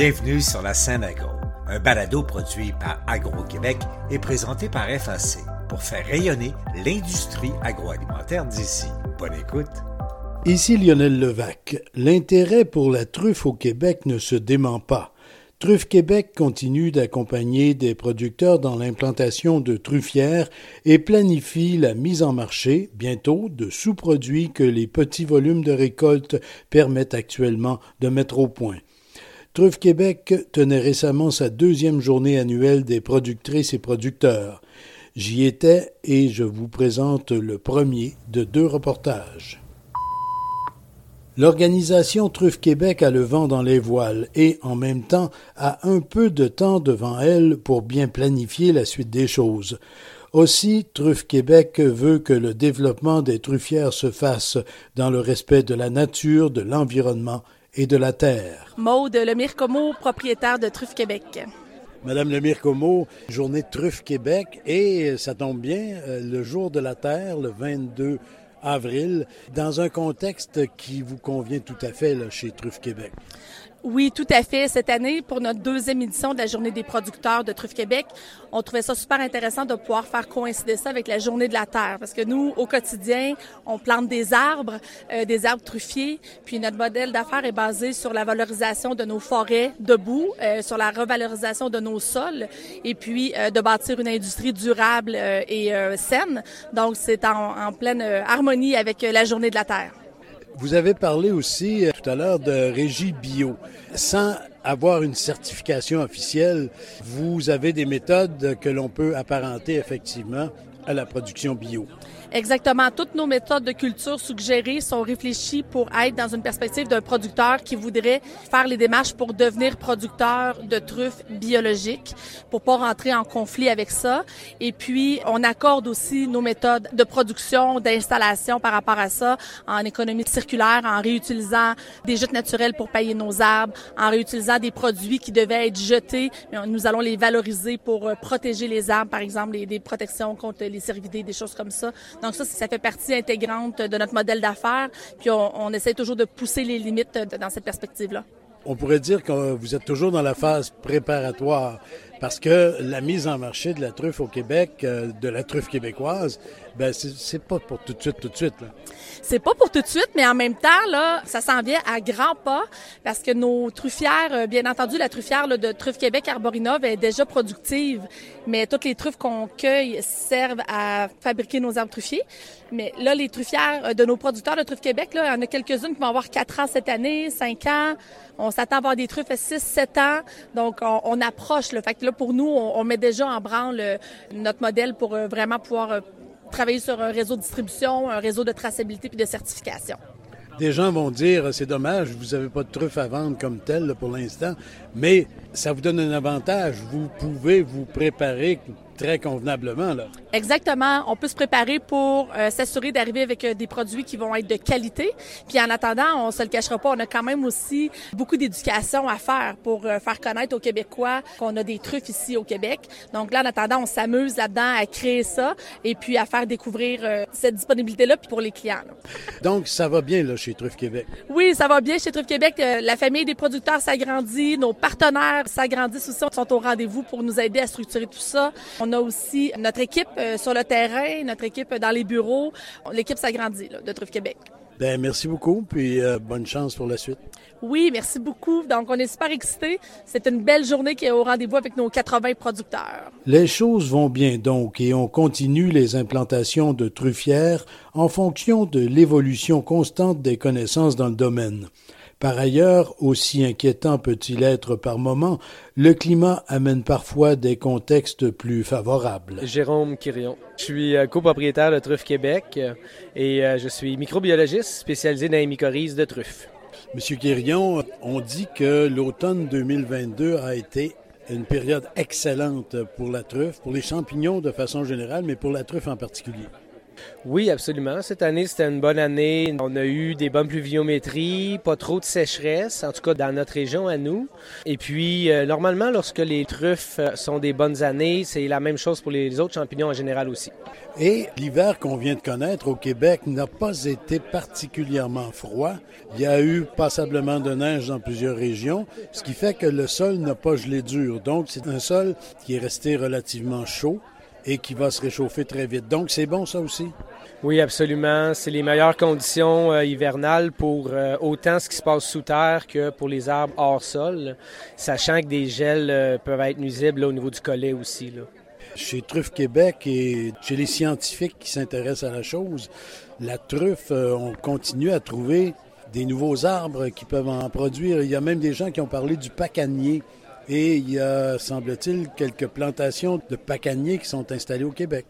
Bienvenue sur la scène agro, un balado produit par Agro-Québec et présenté par FAC pour faire rayonner l'industrie agroalimentaire d'ici. Bonne écoute. Ici Lionel Levac. L'intérêt pour la truffe au Québec ne se dément pas. Truffe Québec continue d'accompagner des producteurs dans l'implantation de truffières et planifie la mise en marché, bientôt, de sous-produits que les petits volumes de récolte permettent actuellement de mettre au point. Truffe Québec tenait récemment sa deuxième journée annuelle des productrices et producteurs. J'y étais et je vous présente le premier de deux reportages. L'organisation Truffe Québec a le vent dans les voiles et, en même temps, a un peu de temps devant elle pour bien planifier la suite des choses. Aussi, Truffe Québec veut que le développement des truffières se fasse dans le respect de la nature, de l'environnement et de la terre. Maude Lemire Como, propriétaire de Truffe Québec. Madame Lemire Como, journée Truffe Québec et ça tombe bien, euh, le jour de la terre, le 22 avril, dans un contexte qui vous convient tout à fait là, chez Truffe Québec. Oui, tout à fait. Cette année, pour notre deuxième édition de la Journée des producteurs de Truffe Québec, on trouvait ça super intéressant de pouvoir faire coïncider ça avec la Journée de la Terre. Parce que nous, au quotidien, on plante des arbres, euh, des arbres truffiers, puis notre modèle d'affaires est basé sur la valorisation de nos forêts debout, euh, sur la revalorisation de nos sols, et puis euh, de bâtir une industrie durable et saine. Donc, c'est en, en pleine harmonie avec la Journée de la Terre. Vous avez parlé aussi euh, tout à l'heure de régie bio. Sans avoir une certification officielle, vous avez des méthodes que l'on peut apparenter effectivement à la production bio. Exactement. Toutes nos méthodes de culture suggérées sont réfléchies pour être dans une perspective d'un producteur qui voudrait faire les démarches pour devenir producteur de truffes biologiques, pour pas rentrer en conflit avec ça. Et puis, on accorde aussi nos méthodes de production, d'installation par rapport à ça, en économie circulaire, en réutilisant des jutes naturels pour pailler nos arbres, en réutilisant des produits qui devaient être jetés, nous allons les valoriser pour euh, protéger les arbres, par exemple, des protections contre les cervidés, des choses comme ça. Donc ça, ça fait partie intégrante de notre modèle d'affaires. Puis on, essaie toujours de pousser les limites dans cette perspective-là. On pourrait dire que vous êtes toujours dans la phase préparatoire parce que la mise en marché de la truffe au Québec, euh, de la truffe québécoise, ben c'est pas pour tout de suite, tout de suite. C'est pas pour tout de suite, mais en même temps, là, ça s'en vient à grands pas parce que nos truffières, euh, bien entendu, la truffière de Truffe Québec Arborinov est déjà productive, mais toutes les truffes qu'on cueille servent à fabriquer nos arbres truffiers. Mais là, les truffières euh, de nos producteurs de Truffe Québec, là, il y en a quelques-unes qui vont avoir 4 ans cette année, 5 ans. On s'attend à avoir des truffes à 6, 7 ans. Donc, on, approche. Le fait que pour nous, on, met déjà en branle euh, notre modèle pour vraiment pouvoir travailler sur un réseau de distribution, un réseau de traçabilité puis de certification. Des gens vont dire, c'est dommage, vous n'avez pas de truffe à vendre comme tel pour l'instant, mais ça vous donne un avantage. Vous pouvez vous préparer très convenablement. Là. Exactement. On peut se préparer pour euh, s'assurer d'arriver avec euh, des produits qui vont être de qualité. Puis en attendant, on se le cachera pas, on a quand même aussi beaucoup d'éducation à faire pour euh, faire connaître aux Québécois qu'on a des truffes ici au Québec. Donc là, en attendant, on s'amuse là-dedans à créer ça et puis à faire découvrir cette disponibilité-là pour les clients. Donc ça va bien là chez Truffes Québec. Oui, ça va bien chez Truffes Québec. la famille des producteurs s'agrandit, nos partenaires s'agrandissent aussi, sont au rendez-vous pour nous aider à structurer tout ça. On a aussi notre équipe euh, sur le terrain, notre équipe dans les bureaux. L'équipe s'agrandit de Truffe Québec. Bien, merci beaucoup, puis euh, bonne chance pour la suite. Oui, merci beaucoup. Donc, on est super excités. C'est une belle journée qui est au rendez-vous avec nos 80 producteurs. Les choses vont bien donc et on continue les implantations de truffières en fonction de l'évolution constante des connaissances dans le domaine. Par ailleurs, aussi inquiétant peut-il être par moment, le climat amène parfois des contextes plus favorables. Jérôme Quirion. Je suis euh, copropriétaire de Truffe Québec euh, et euh, je suis microbiologiste spécialisé dans les mycorhizes de truffe. Monsieur Quirion, on dit que l'automne 2022 a été une période excellente pour la truffe, pour les champignons de façon générale, mais pour la truffe en particulier. Oui, absolument. Cette année, c'était une bonne année. On a eu des bonnes pluviométries, pas trop de sécheresse, en tout cas dans notre région à nous. Et puis, euh, normalement, lorsque les truffes euh, sont des bonnes années, c'est la même chose pour les autres champignons en général aussi. Et l'hiver qu'on vient de connaître au Québec n'a pas été particulièrement froid. Il y a eu passablement de neige dans plusieurs régions, ce qui fait que le sol n'a pas gelé dur. Donc, c'est un sol qui est resté relativement chaud et qui va se réchauffer très vite. Donc, c'est bon ça aussi? Oui, absolument. C'est les meilleures conditions euh, hivernales pour euh, autant ce qui se passe sous terre que pour les arbres hors sol, sachant que des gels euh, peuvent être nuisibles au niveau du collet aussi. Chez Truffe Québec et chez les scientifiques qui s'intéressent à la chose, la truffe, on continue à trouver des nouveaux arbres qui peuvent en produire. Il y a même des gens qui ont parlé du pacanier. Et il y a, semble-t-il, quelques plantations de pacaniers qui sont installées au Québec.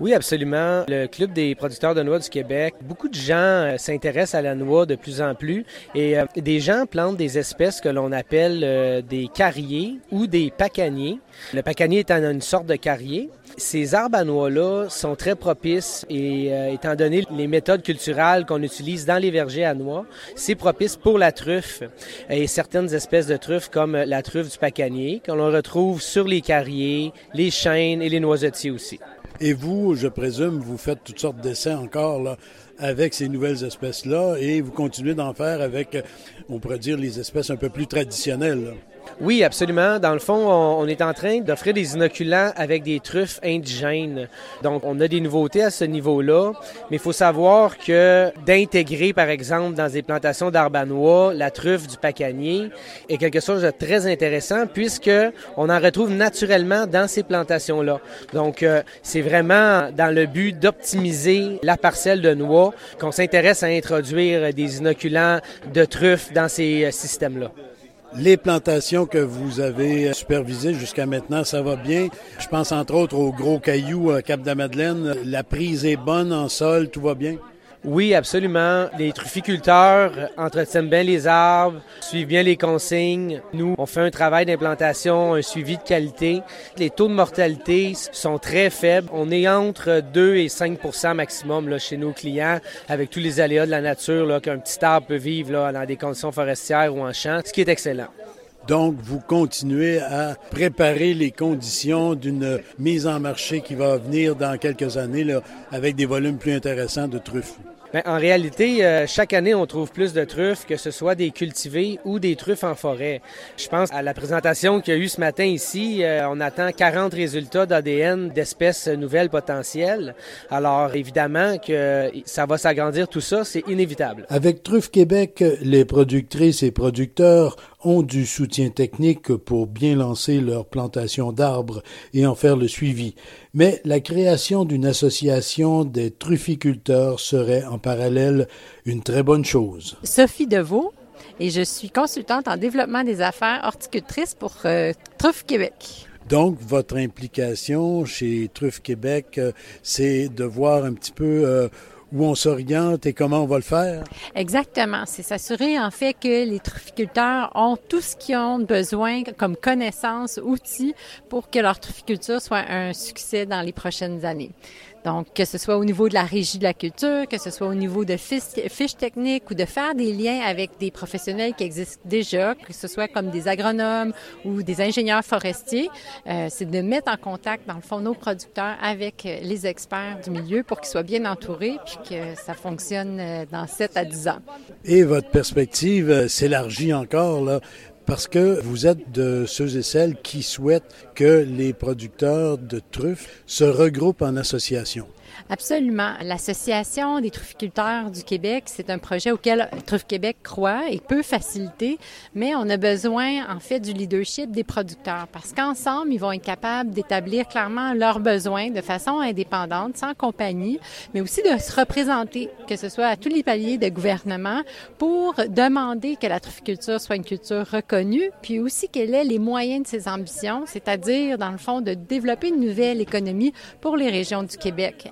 Oui, absolument. Le Club des producteurs de noix du Québec, beaucoup de gens euh, s'intéressent à la noix de plus en plus et euh, des gens plantent des espèces que l'on appelle euh, des carriers ou des pacaniers. Le pacanier étant une sorte de carrier. Ces arbres à noix-là sont très propices et étant donné les méthodes culturelles qu'on utilise dans les vergers à noix, c'est propice pour la truffe et certaines espèces de truffes comme la truffe du pacanier que l'on retrouve sur les carriers, les chênes et les noisetiers aussi. Et vous, je présume, vous faites toutes sortes d'essais encore là, avec ces nouvelles espèces-là et vous continuez d'en faire avec, on pourrait dire, les espèces un peu plus traditionnelles. Oui, absolument. Dans le fond, on, est en train d'offrir des inoculants avec des truffes indigènes. Donc, on a des nouveautés à ce niveau-là, mais il faut savoir que d'intégrer, par exemple, dans des plantations d'arbanois, la truffe du pacanier est quelque chose de très intéressant puisque on en retrouve naturellement dans ces plantations-là. Donc, euh, c'est vraiment dans le but d'optimiser la parcelle de noix qu'on s'intéresse à introduire des inoculants de truffes dans ces euh, systèmes-là. Les plantations que vous avez supervisées jusqu'à maintenant, ça va bien. Je pense entre autres aux gros cailloux à Cap-de-Madeleine. La prise est bonne en sol, tout va bien? Oui, absolument. Les trufficulteurs entretiennent bien les arbres, suivent bien les consignes. Nous, on fait un travail d'implantation, un suivi de qualité. Les taux de mortalité sont très faibles. On est entre 2 et 5% maximum là, chez nos clients, avec tous les aléas de la nature qu'un petit arbre peut vivre là, dans des conditions forestières ou en champ, ce qui est excellent. Donc, vous continuez à préparer les conditions d'une mise en marché qui va venir dans quelques années là, avec des volumes plus intéressants de truffes. Ben, en réalité, euh, chaque année, on trouve plus de truffes, que ce soit des cultivés ou des truffes en forêt. Je pense à la présentation qu'il y a eu ce matin ici. Euh, on attend 40 résultats d'ADN d'espèces nouvelles potentielles. Alors, évidemment que ça va s'agrandir, tout ça, c'est inévitable. Avec Truffe Québec, les productrices et producteurs ont du soutien technique pour bien lancer leur plantation d'arbres et en faire le suivi. Mais la création d'une association des trufficulteurs serait en parallèle une très bonne chose. Sophie Deveau et je suis consultante en développement des affaires horticultrices pour euh, Truffe Québec. Donc, votre implication chez Truffe Québec, euh, c'est de voir un petit peu euh, où on s'oriente et comment on va le faire? Exactement. C'est s'assurer en fait que les trufficulteurs ont tout ce qu'ils ont besoin comme connaissances, outils pour que leur trufficulture soit un succès dans les prochaines années. Donc, que ce soit au niveau de la régie de la culture, que ce soit au niveau de fiches, techniques ou de faire des liens avec des professionnels qui existent déjà, que ce soit comme des agronomes ou des ingénieurs forestiers, euh, c'est de mettre en contact, dans le fond, nos producteurs avec euh, les experts du milieu pour qu'ils soient bien entourés puis que ça fonctionne euh, dans 7 à 10 ans. Et votre perspective s'élargit encore, là, parce que vous êtes de ceux et celles qui souhaitent que les producteurs de truffes se regroupent en association. Absolument. L'Association des trufficulteurs du Québec, c'est un projet auquel Truffe Québec croit et peut faciliter, mais on a besoin, en fait, du leadership des producteurs parce qu'ensemble, ils vont être capables d'établir clairement leurs besoins de façon indépendante, sans compagnie, mais aussi de se représenter, que ce soit à tous les paliers de gouvernement, pour demander que la trufficulture soit une culture reconnue, puis aussi qu'elle ait les moyens de ses ambitions, c'est-à-dire, dans le fond, de développer une nouvelle économie pour les régions du Québec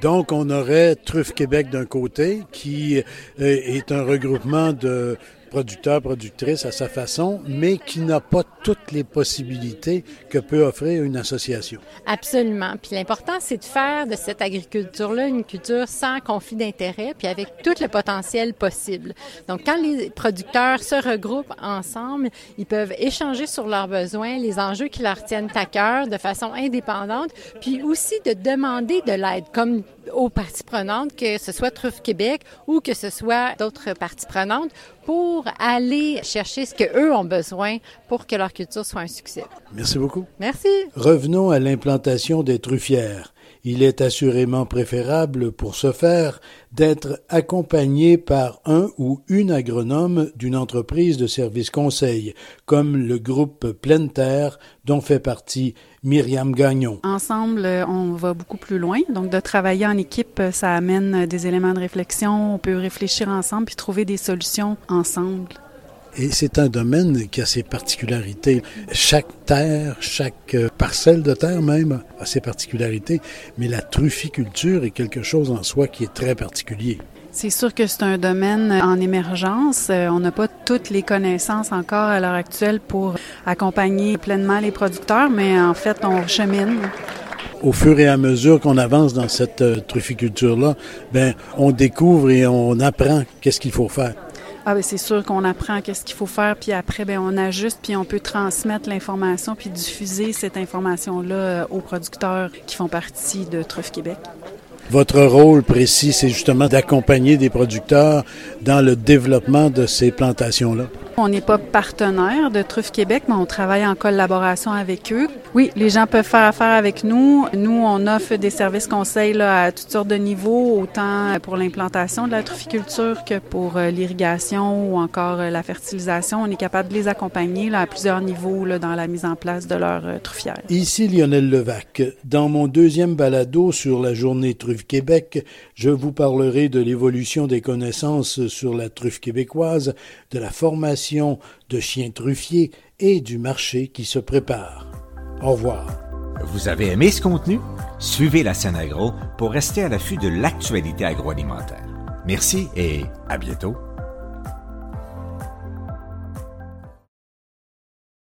Donc, on aurait Truffe Québec d'un côté, qui euh, est un regroupement de producteur, productrice à sa façon, mais qui n'a pas toutes les possibilités que peut offrir une association. Absolument. Puis l'important, c'est de faire de cette agriculture-là une culture sans conflit d'intérêts, puis avec tout le potentiel possible. Donc, quand les producteurs se regroupent ensemble, ils peuvent échanger sur leurs besoins, les enjeux qui leur tiennent à cœur de façon indépendante, puis aussi de demander de l'aide, comme aux parties prenantes, que ce soit Truffe Québec ou que ce soit d'autres parties prenantes, pour aller chercher ce qu'eux ont besoin pour que leur culture soit un succès. Merci beaucoup. Merci. Revenons à l'implantation des truffières. Il est assurément préférable pour ce faire d'être accompagné par un ou une agronome d'une entreprise de service conseil, comme le groupe Pleine Terre dont fait partie Myriam Gagnon. Ensemble, on va beaucoup plus loin. Donc, de travailler en équipe, ça amène des éléments de réflexion. On peut réfléchir ensemble puis trouver des solutions ensemble. Et c'est un domaine qui a ses particularités. Chaque terre, chaque euh, parcelle de terre même a ses particularités, mais la trufficulture est quelque chose en soi qui est très particulier. C'est sûr que c'est un domaine en émergence. Euh, on n'a pas toutes les connaissances encore à l'heure actuelle pour accompagner pleinement les producteurs, mais en fait, on chemine au fur et à mesure qu'on avance dans cette euh, trufficulture-là, ben, on découvre et on apprend qu'est-ce qu'il faut faire. Ah ben c'est sûr qu'on apprend qu'est-ce qu'il faut faire, puis après ben on ajuste, puis on peut transmettre l'information, puis diffuser cette information-là euh, aux producteurs qui font partie de Truffe Québec. Votre rôle précis, c'est justement d'accompagner des producteurs dans le développement de ces plantations-là. On n'est pas partenaire de Truffe Québec, mais on travaille en collaboration avec eux. Oui, les gens peuvent faire affaire avec nous. Nous, on offre des services conseils à toutes sortes de niveaux, autant pour l'implantation de la trufficulture que pour euh, l'irrigation ou encore euh, la fertilisation. On est capable de les accompagner à plusieurs niveaux dans la mise en place de leur euh, truffière. Ici Lionel Levac. Dans mon deuxième balado sur la journée Truffe Québec, je vous parlerai de l'évolution des connaissances sur la truffe québécoise, de la formation de chiens truffiers et du marché qui se prépare. Au revoir. Vous avez aimé ce contenu? Suivez la scène agro pour rester à l'affût de l'actualité agroalimentaire. Merci et à bientôt.